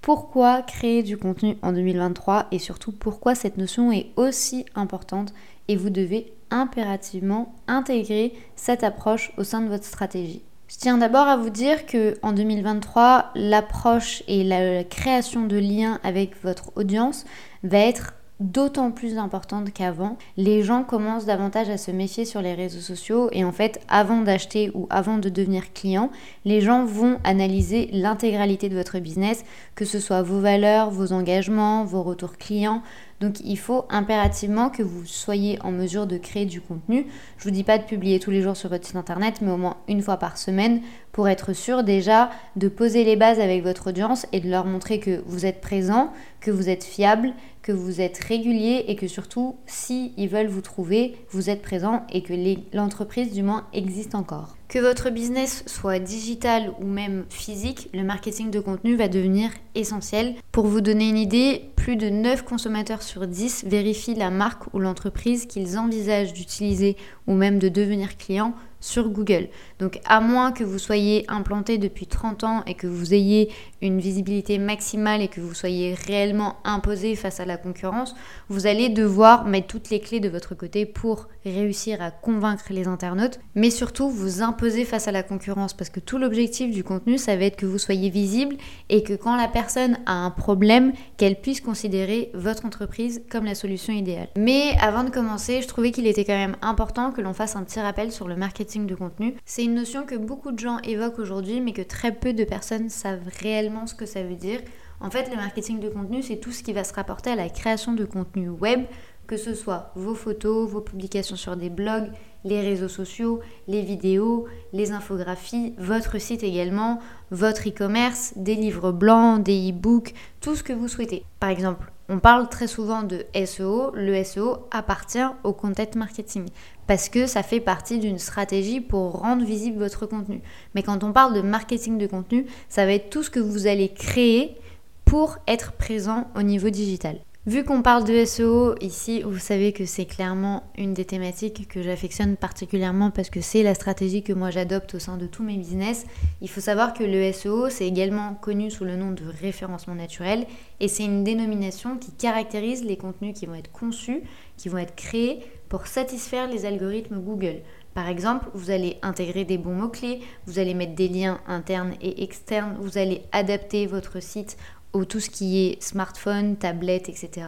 pourquoi créer du contenu en 2023 et surtout pourquoi cette notion est aussi importante et vous devez impérativement intégrer cette approche au sein de votre stratégie. Je tiens d'abord à vous dire que en 2023, l'approche et la création de liens avec votre audience va être d'autant plus importante qu'avant. Les gens commencent davantage à se méfier sur les réseaux sociaux et en fait, avant d'acheter ou avant de devenir client, les gens vont analyser l'intégralité de votre business, que ce soit vos valeurs, vos engagements, vos retours clients, donc il faut impérativement que vous soyez en mesure de créer du contenu. Je vous dis pas de publier tous les jours sur votre site internet, mais au moins une fois par semaine pour être sûr déjà de poser les bases avec votre audience et de leur montrer que vous êtes présent, que vous êtes fiable, que vous êtes régulier et que surtout, si ils veulent vous trouver, vous êtes présent et que l'entreprise du moins existe encore. Que votre business soit digital ou même physique, le marketing de contenu va devenir essentiel. Pour vous donner une idée, plus de 9 consommateurs sur 10 vérifient la marque ou l'entreprise qu'ils envisagent d'utiliser ou même de devenir clients sur Google. Donc à moins que vous soyez implanté depuis 30 ans et que vous ayez une visibilité maximale et que vous soyez réellement imposé face à la concurrence, vous allez devoir mettre toutes les clés de votre côté pour réussir à convaincre les internautes, mais surtout vous imposer face à la concurrence parce que tout l'objectif du contenu, ça va être que vous soyez visible et que quand la personne a un problème, qu'elle puisse considérer votre entreprise comme la solution idéale. Mais avant de commencer, je trouvais qu'il était quand même important que l'on fasse un petit rappel sur le marketing de contenu. C'est une notion que beaucoup de gens évoquent aujourd'hui, mais que très peu de personnes savent réellement ce que ça veut dire. En fait, le marketing de contenu, c'est tout ce qui va se rapporter à la création de contenu web, que ce soit vos photos, vos publications sur des blogs, les réseaux sociaux, les vidéos, les infographies, votre site également, votre e-commerce, des livres blancs, des e-books, tout ce que vous souhaitez. Par exemple, on parle très souvent de SEO. Le SEO appartient au content marketing parce que ça fait partie d'une stratégie pour rendre visible votre contenu. Mais quand on parle de marketing de contenu, ça va être tout ce que vous allez créer pour être présent au niveau digital. Vu qu'on parle de SEO ici, vous savez que c'est clairement une des thématiques que j'affectionne particulièrement parce que c'est la stratégie que moi j'adopte au sein de tous mes business. Il faut savoir que le SEO, c'est également connu sous le nom de référencement naturel et c'est une dénomination qui caractérise les contenus qui vont être conçus, qui vont être créés pour satisfaire les algorithmes Google. Par exemple, vous allez intégrer des bons mots-clés, vous allez mettre des liens internes et externes, vous allez adapter votre site ou tout ce qui est smartphone, tablette, etc.,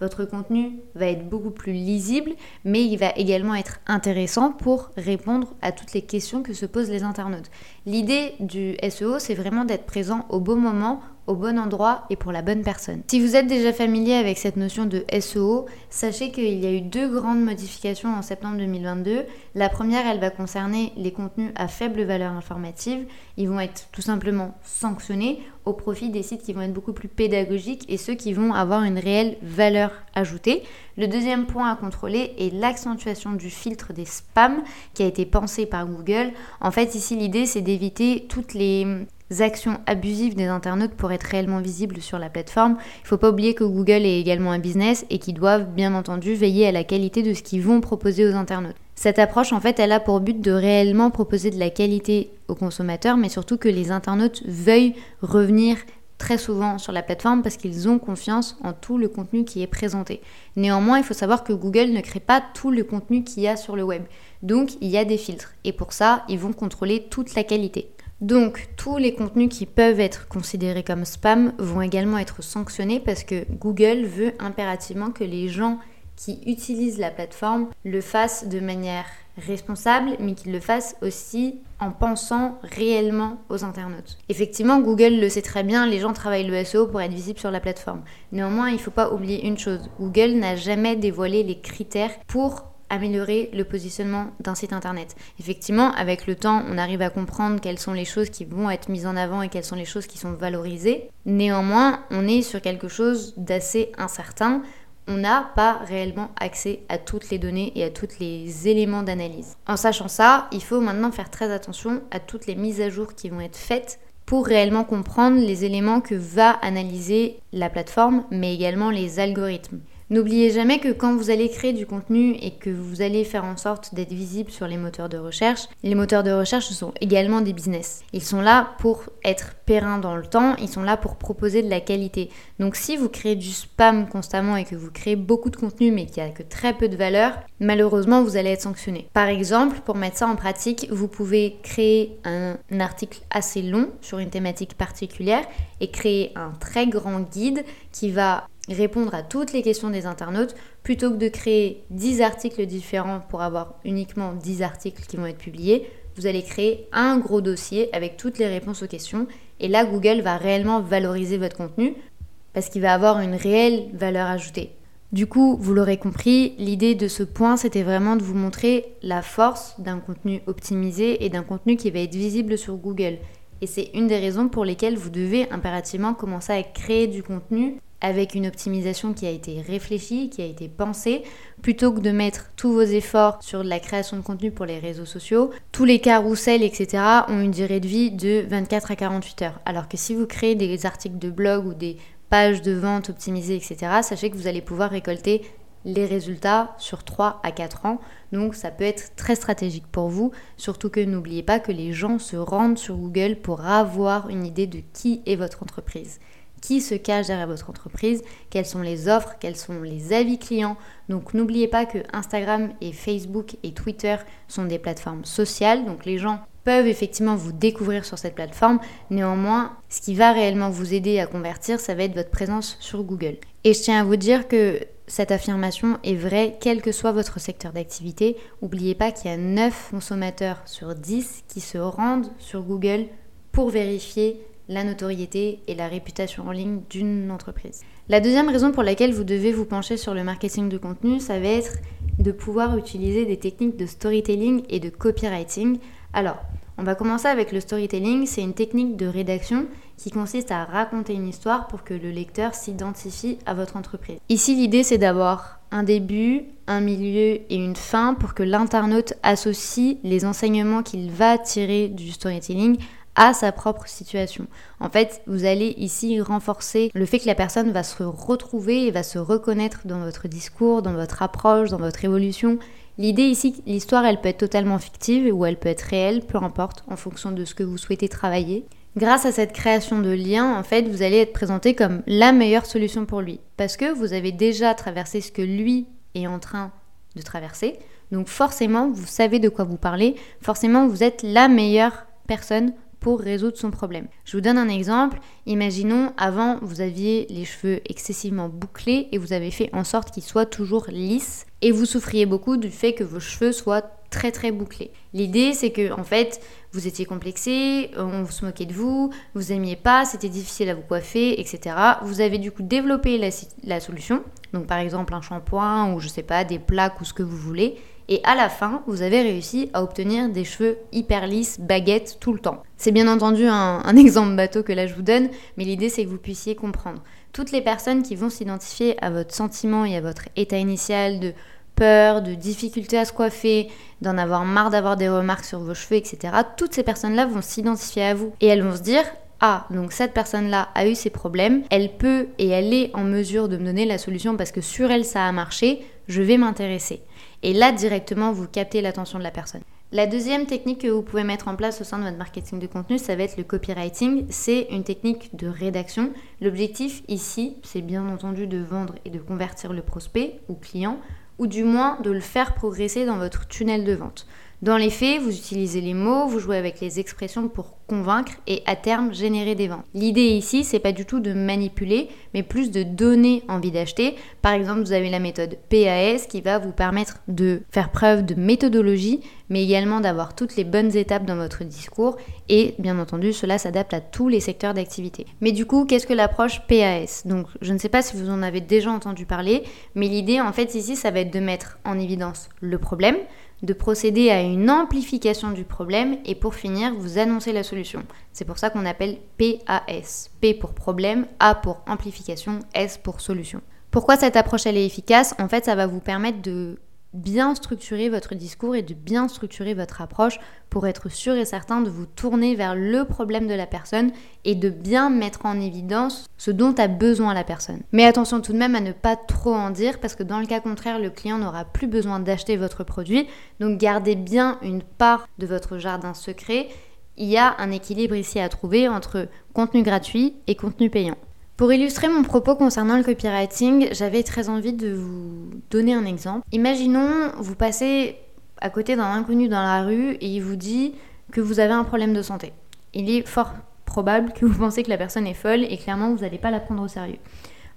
votre contenu va être beaucoup plus lisible, mais il va également être intéressant pour répondre à toutes les questions que se posent les internautes. L'idée du SEO, c'est vraiment d'être présent au bon moment, au bon endroit et pour la bonne personne. Si vous êtes déjà familier avec cette notion de SEO, sachez qu'il y a eu deux grandes modifications en septembre 2022. La première, elle va concerner les contenus à faible valeur informative. Ils vont être tout simplement sanctionnés au profit des sites qui vont être beaucoup plus pédagogiques et ceux qui vont avoir une réelle valeur ajoutée. Le deuxième point à contrôler est l'accentuation du filtre des spams qui a été pensé par Google. En fait, ici, l'idée, c'est d'éviter toutes les actions abusives des internautes pour être réellement visibles sur la plateforme. Il ne faut pas oublier que Google est également un business et qu'ils doivent bien entendu veiller à la qualité de ce qu'ils vont proposer aux internautes. Cette approche, en fait, elle a pour but de réellement proposer de la qualité aux consommateurs, mais surtout que les internautes veuillent revenir très souvent sur la plateforme parce qu'ils ont confiance en tout le contenu qui est présenté. Néanmoins, il faut savoir que Google ne crée pas tout le contenu qu'il y a sur le web. Donc, il y a des filtres. Et pour ça, ils vont contrôler toute la qualité. Donc tous les contenus qui peuvent être considérés comme spam vont également être sanctionnés parce que Google veut impérativement que les gens qui utilisent la plateforme le fassent de manière responsable, mais qu'ils le fassent aussi en pensant réellement aux internautes. Effectivement, Google le sait très bien, les gens travaillent le SEO pour être visibles sur la plateforme. Néanmoins, il ne faut pas oublier une chose, Google n'a jamais dévoilé les critères pour améliorer le positionnement d'un site internet. Effectivement, avec le temps, on arrive à comprendre quelles sont les choses qui vont être mises en avant et quelles sont les choses qui sont valorisées. Néanmoins, on est sur quelque chose d'assez incertain. On n'a pas réellement accès à toutes les données et à tous les éléments d'analyse. En sachant ça, il faut maintenant faire très attention à toutes les mises à jour qui vont être faites pour réellement comprendre les éléments que va analyser la plateforme, mais également les algorithmes. N'oubliez jamais que quand vous allez créer du contenu et que vous allez faire en sorte d'être visible sur les moteurs de recherche, les moteurs de recherche sont également des business. Ils sont là pour être périns dans le temps, ils sont là pour proposer de la qualité. Donc si vous créez du spam constamment et que vous créez beaucoup de contenu mais qu'il n'y a que très peu de valeur, malheureusement vous allez être sanctionné. Par exemple, pour mettre ça en pratique, vous pouvez créer un article assez long sur une thématique particulière et créer un très grand guide qui va répondre à toutes les questions des internautes plutôt que de créer 10 articles différents pour avoir uniquement 10 articles qui vont être publiés. Vous allez créer un gros dossier avec toutes les réponses aux questions et là Google va réellement valoriser votre contenu parce qu'il va avoir une réelle valeur ajoutée. Du coup, vous l'aurez compris, l'idée de ce point, c'était vraiment de vous montrer la force d'un contenu optimisé et d'un contenu qui va être visible sur Google. Et c'est une des raisons pour lesquelles vous devez impérativement commencer à créer du contenu avec une optimisation qui a été réfléchie, qui a été pensée, plutôt que de mettre tous vos efforts sur la création de contenu pour les réseaux sociaux. Tous les carousels, etc. ont une durée de vie de 24 à 48 heures. Alors que si vous créez des articles de blog ou des pages de vente optimisées, etc., sachez que vous allez pouvoir récolter les résultats sur 3 à 4 ans. Donc ça peut être très stratégique pour vous, surtout que n'oubliez pas que les gens se rendent sur Google pour avoir une idée de qui est votre entreprise qui se cache derrière votre entreprise, quelles sont les offres, quels sont les avis clients? Donc n'oubliez pas que Instagram et Facebook et Twitter sont des plateformes sociales, donc les gens peuvent effectivement vous découvrir sur cette plateforme. Néanmoins, ce qui va réellement vous aider à convertir, ça va être votre présence sur Google. Et je tiens à vous dire que cette affirmation est vraie quel que soit votre secteur d'activité. N'oubliez pas qu'il y a 9 consommateurs sur 10 qui se rendent sur Google pour vérifier la notoriété et la réputation en ligne d'une entreprise. La deuxième raison pour laquelle vous devez vous pencher sur le marketing de contenu, ça va être de pouvoir utiliser des techniques de storytelling et de copywriting. Alors, on va commencer avec le storytelling, c'est une technique de rédaction qui consiste à raconter une histoire pour que le lecteur s'identifie à votre entreprise. Ici, l'idée c'est d'avoir un début, un milieu et une fin pour que l'internaute associe les enseignements qu'il va tirer du storytelling à sa propre situation. En fait, vous allez ici renforcer le fait que la personne va se retrouver et va se reconnaître dans votre discours, dans votre approche, dans votre évolution. L'idée ici, l'histoire, elle peut être totalement fictive ou elle peut être réelle, peu importe, en fonction de ce que vous souhaitez travailler. Grâce à cette création de lien, en fait, vous allez être présenté comme la meilleure solution pour lui. Parce que vous avez déjà traversé ce que lui est en train de traverser. Donc forcément, vous savez de quoi vous parlez. Forcément, vous êtes la meilleure personne pour résoudre son problème. Je vous donne un exemple. Imaginons, avant, vous aviez les cheveux excessivement bouclés et vous avez fait en sorte qu'ils soient toujours lisses et vous souffriez beaucoup du fait que vos cheveux soient très très bouclés. L'idée, c'est que en fait, vous étiez complexé, on se moquait de vous, vous aimiez pas, c'était difficile à vous coiffer, etc. Vous avez du coup développé la, la solution, donc par exemple un shampoing ou je sais pas, des plaques ou ce que vous voulez, et à la fin, vous avez réussi à obtenir des cheveux hyper lisses, baguettes, tout le temps. C'est bien entendu un, exemple bateau que là je vous donne, mais l'idée c'est que vous puissiez comprendre. Toutes les personnes qui vont s'identifier à votre sentiment et à votre état initial de peur, de difficulté à se coiffer, d'en avoir marre d'avoir des remarques sur vos cheveux, etc. Toutes ces personnes-là vont s'identifier à vous et elles vont se dire ah, donc cette personne-là a eu ses problèmes, elle peut et elle est en mesure de me donner la solution parce que sur elle ça a marché, je vais m'intéresser. Et là, directement, vous captez l'attention de la personne. La deuxième technique que vous pouvez mettre en place au sein de votre marketing de contenu, ça va être le copywriting. C'est une technique de rédaction. L'objectif ici, c'est bien entendu de vendre et de convertir le prospect ou client, ou du moins de le faire progresser dans votre tunnel de vente. Dans les faits, vous utilisez les mots, vous jouez avec les expressions pour convaincre et à terme générer des ventes. L'idée ici, c'est pas du tout de manipuler, mais plus de donner envie d'acheter. Par exemple, vous avez la méthode PAS qui va vous permettre de faire preuve de méthodologie, mais également d'avoir toutes les bonnes étapes dans votre discours et bien entendu, cela s'adapte à tous les secteurs d'activité. Mais du coup, qu'est-ce que l'approche PAS Donc, je ne sais pas si vous en avez déjà entendu parler, mais l'idée en fait ici, ça va être de mettre en évidence le problème, de procéder à une amplification du problème et pour finir, vous annoncer la solution. C'est pour ça qu'on appelle PAS. P pour problème, A pour amplification, S pour solution. Pourquoi cette approche elle est efficace? En fait, ça va vous permettre de bien structurer votre discours et de bien structurer votre approche pour être sûr et certain de vous tourner vers le problème de la personne et de bien mettre en évidence ce dont a besoin la personne. Mais attention tout de même à ne pas trop en dire parce que dans le cas contraire, le client n'aura plus besoin d'acheter votre produit. Donc gardez bien une part de votre jardin secret. Il y a un équilibre ici à trouver entre contenu gratuit et contenu payant. Pour illustrer mon propos concernant le copywriting, j'avais très envie de vous donner un exemple. Imaginons, vous passez à côté d'un inconnu dans la rue et il vous dit que vous avez un problème de santé. Il est fort probable que vous pensez que la personne est folle et clairement vous n'allez pas la prendre au sérieux.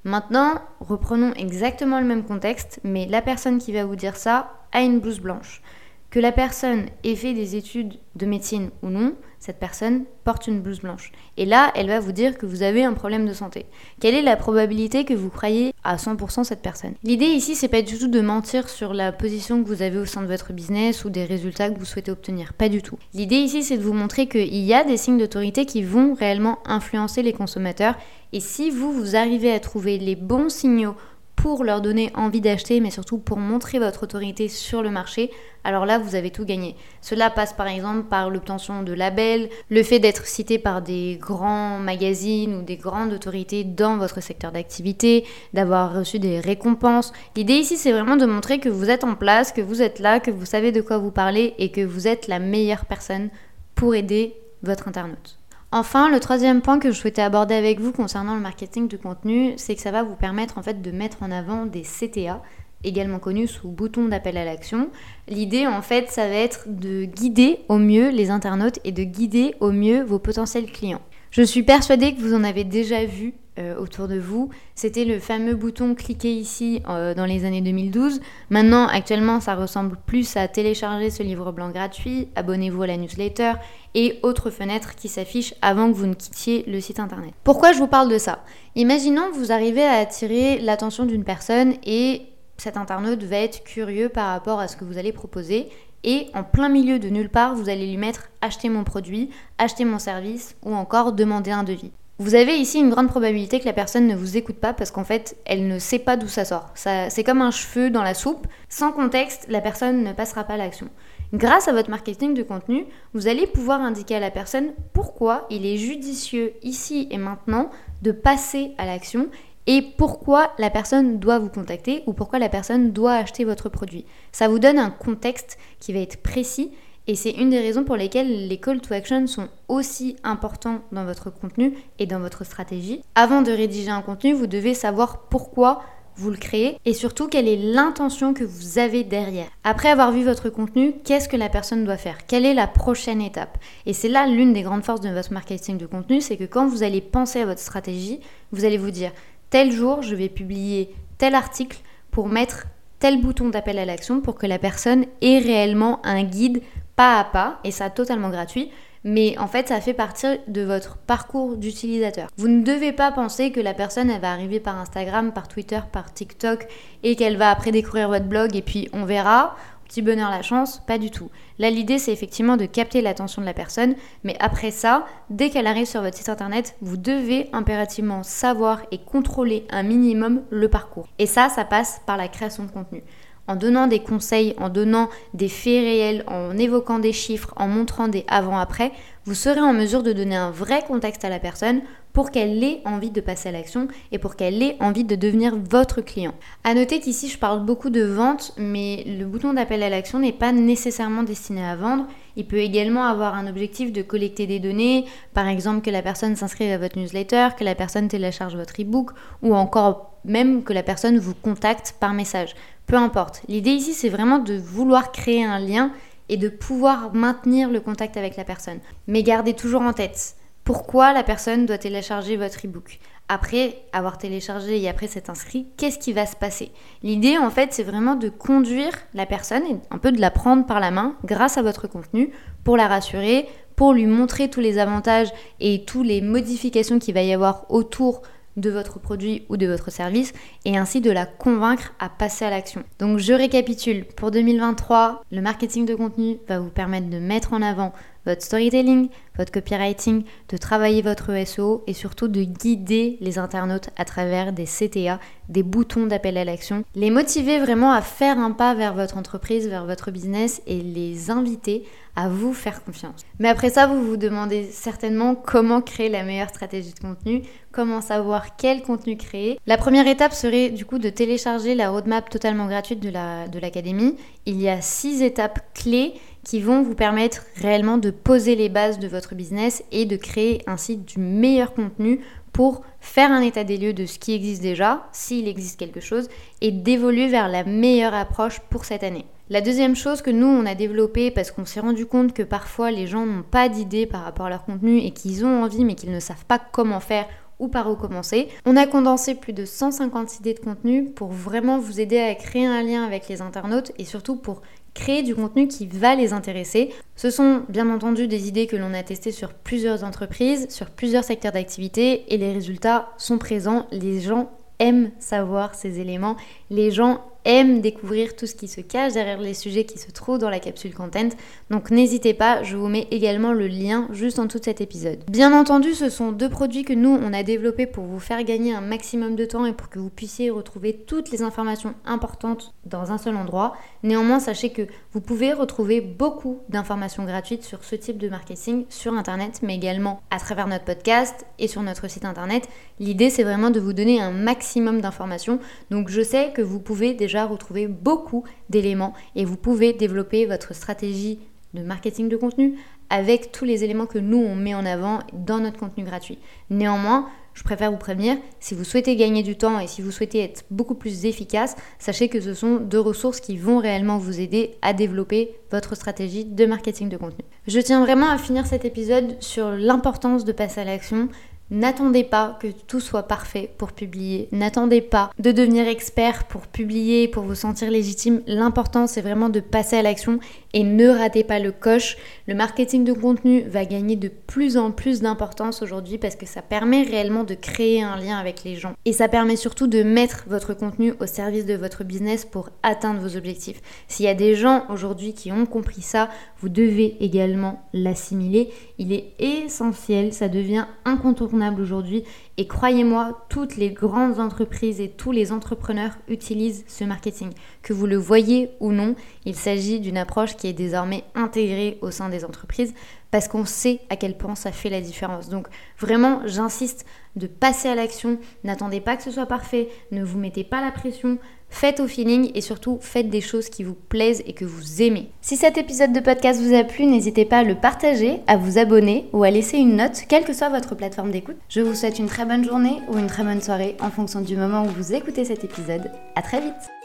Maintenant, reprenons exactement le même contexte, mais la personne qui va vous dire ça a une blouse blanche. Que la personne ait fait des études de médecine ou non, cette personne porte une blouse blanche. Et là, elle va vous dire que vous avez un problème de santé. Quelle est la probabilité que vous croyez à 100% cette personne? L'idée ici, c'est pas du tout de mentir sur la position que vous avez au sein de votre business ou des résultats que vous souhaitez obtenir. Pas du tout. L'idée ici, c'est de vous montrer qu'il y a des signes d'autorité qui vont réellement influencer les consommateurs. Et si vous, vous arrivez à trouver les bons signaux pour leur donner envie d'acheter, mais surtout pour montrer votre autorité sur le marché, alors là, vous avez tout gagné. Cela passe par exemple par l'obtention de labels, le fait d'être cité par des grands magazines ou des grandes autorités dans votre secteur d'activité, d'avoir reçu des récompenses. L'idée ici, c'est vraiment de montrer que vous êtes en place, que vous êtes là, que vous savez de quoi vous parlez et que vous êtes la meilleure personne pour aider votre internaute. Enfin, le troisième point que je souhaitais aborder avec vous concernant le marketing de contenu, c'est que ça va vous permettre en fait de mettre en avant des CTA, également connus sous bouton d'appel à l'action. L'idée en fait, ça va être de guider au mieux les internautes et de guider au mieux vos potentiels clients. Je suis persuadée que vous en avez déjà vu euh, autour de vous. C'était le fameux bouton cliquer ici euh, dans les années 2012. Maintenant, actuellement, ça ressemble plus à télécharger ce livre blanc gratuit, abonnez-vous à la newsletter et autres fenêtres qui s'affichent avant que vous ne quittiez le site internet. Pourquoi je vous parle de ça? Imaginons que vous arrivez à attirer l'attention d'une personne et cet internaute va être curieux par rapport à ce que vous allez proposer et en plein milieu de nulle part, vous allez lui mettre acheter mon produit, acheter mon service ou encore demander un devis. Vous avez ici une grande probabilité que la personne ne vous écoute pas parce qu'en fait, elle ne sait pas d'où ça sort. C'est comme un cheveu dans la soupe. Sans contexte, la personne ne passera pas à l'action. Grâce à votre marketing de contenu, vous allez pouvoir indiquer à la personne pourquoi il est judicieux ici et maintenant de passer à l'action et pourquoi la personne doit vous contacter ou pourquoi la personne doit acheter votre produit. Ça vous donne un contexte qui va être précis et c'est une des raisons pour lesquelles les call to action sont aussi importants dans votre contenu et dans votre stratégie. Avant de rédiger un contenu, vous devez savoir pourquoi vous le créez et surtout quelle est l'intention que vous avez derrière. Après avoir vu votre contenu, qu'est-ce que la personne doit faire? Quelle est la prochaine étape? Et c'est là l'une des grandes forces de votre marketing de contenu, c'est que quand vous allez penser à votre stratégie, vous allez vous dire tel jour, je vais publier tel article pour mettre tel bouton d'appel à l'action pour que la personne ait réellement un guide pas à pas, et ça totalement gratuit, mais en fait ça fait partie de votre parcours d'utilisateur. Vous ne devez pas penser que la personne elle va arriver par Instagram, par Twitter, par TikTok et qu'elle va après découvrir votre blog et puis on verra, petit bonheur la chance, pas du tout. Là l'idée c'est effectivement de capter l'attention de la personne, mais après ça, dès qu'elle arrive sur votre site internet, vous devez impérativement savoir et contrôler un minimum le parcours. Et ça, ça passe par la création de contenu en donnant des conseils, en donnant des faits réels, en évoquant des chiffres, en montrant des avant-après, vous serez en mesure de donner un vrai contexte à la personne pour qu'elle ait envie de passer à l'action et pour qu'elle ait envie de devenir votre client. À noter qu'ici je parle beaucoup de vente, mais le bouton d'appel à l'action n'est pas nécessairement destiné à vendre. Il peut également avoir un objectif de collecter des données, par exemple que la personne s'inscrive à votre newsletter, que la personne télécharge votre e-book ou encore même que la personne vous contacte par message. Peu importe. L'idée ici, c'est vraiment de vouloir créer un lien et de pouvoir maintenir le contact avec la personne. Mais gardez toujours en tête pourquoi la personne doit télécharger votre ebook. Après avoir téléchargé et après s'être inscrit, qu'est-ce qui va se passer? L'idée en fait c'est vraiment de conduire la personne et un peu de la prendre par la main grâce à votre contenu pour la rassurer, pour lui montrer tous les avantages et toutes les modifications qu'il va y avoir autour de votre produit ou de votre service et ainsi de la convaincre à passer à l'action. Donc je récapitule, pour 2023, le marketing de contenu va vous permettre de mettre en avant votre storytelling, votre copywriting, de travailler votre SEO et surtout de guider les internautes à travers des CTA, des boutons d'appel à l'action, les motiver vraiment à faire un pas vers votre entreprise, vers votre business et les inviter à vous faire confiance. Mais après ça, vous vous demandez certainement comment créer la meilleure stratégie de contenu, comment savoir quel contenu créer. La première étape serait du coup de télécharger la roadmap totalement gratuite de l'académie. Il y a six étapes clés qui vont vous permettre réellement de poser les bases de votre business et de créer ainsi du meilleur contenu pour faire un état des lieux de ce qui existe déjà, s'il existe quelque chose, et d'évoluer vers la meilleure approche pour cette année. La deuxième chose que nous, on a développée parce qu'on s'est rendu compte que parfois les gens n'ont pas d'idées par rapport à leur contenu et qu'ils ont envie mais qu'ils ne savent pas comment faire ou par où commencer. On a condensé plus de 150 idées de contenu pour vraiment vous aider à créer un lien avec les internautes et surtout pour créer du contenu qui va les intéresser. Ce sont bien entendu des idées que l'on a testées sur plusieurs entreprises, sur plusieurs secteurs d'activité et les résultats sont présents. Les gens aiment savoir ces éléments, les gens aime découvrir tout ce qui se cache derrière les sujets qui se trouvent dans la capsule content. Donc n'hésitez pas, je vous mets également le lien juste en dessous de cet épisode. Bien entendu, ce sont deux produits que nous, on a développés pour vous faire gagner un maximum de temps et pour que vous puissiez retrouver toutes les informations importantes dans un seul endroit. Néanmoins, sachez que vous pouvez retrouver beaucoup d'informations gratuites sur ce type de marketing sur Internet, mais également à travers notre podcast et sur notre site Internet. L'idée, c'est vraiment de vous donner un maximum d'informations. Donc je sais que vous pouvez déjà retrouver beaucoup d'éléments et vous pouvez développer votre stratégie de marketing de contenu avec tous les éléments que nous on met en avant dans notre contenu gratuit. Néanmoins, je préfère vous prévenir, si vous souhaitez gagner du temps et si vous souhaitez être beaucoup plus efficace, sachez que ce sont deux ressources qui vont réellement vous aider à développer votre stratégie de marketing de contenu. Je tiens vraiment à finir cet épisode sur l'importance de passer à l'action, N'attendez pas que tout soit parfait pour publier. N'attendez pas de devenir expert pour publier, pour vous sentir légitime. L'important, c'est vraiment de passer à l'action et ne ratez pas le coche. Le marketing de contenu va gagner de plus en plus d'importance aujourd'hui parce que ça permet réellement de créer un lien avec les gens. Et ça permet surtout de mettre votre contenu au service de votre business pour atteindre vos objectifs. S'il y a des gens aujourd'hui qui ont compris ça, vous devez également l'assimiler. Il est essentiel, ça devient incontournable aujourd'hui. Et croyez-moi, toutes les grandes entreprises et tous les entrepreneurs utilisent ce marketing. Que vous le voyez ou non, il s'agit d'une approche qui est désormais intégrée au sein des entreprises parce qu'on sait à quel point ça fait la différence. Donc vraiment, j'insiste de passer à l'action. N'attendez pas que ce soit parfait, ne vous mettez pas la pression. Faites au feeling et surtout faites des choses qui vous plaisent et que vous aimez. Si cet épisode de podcast vous a plu, n'hésitez pas à le partager, à vous abonner ou à laisser une note, quelle que soit votre plateforme d'écoute. Je vous souhaite une très bonne journée ou une très bonne soirée en fonction du moment où vous écoutez cet épisode. À très vite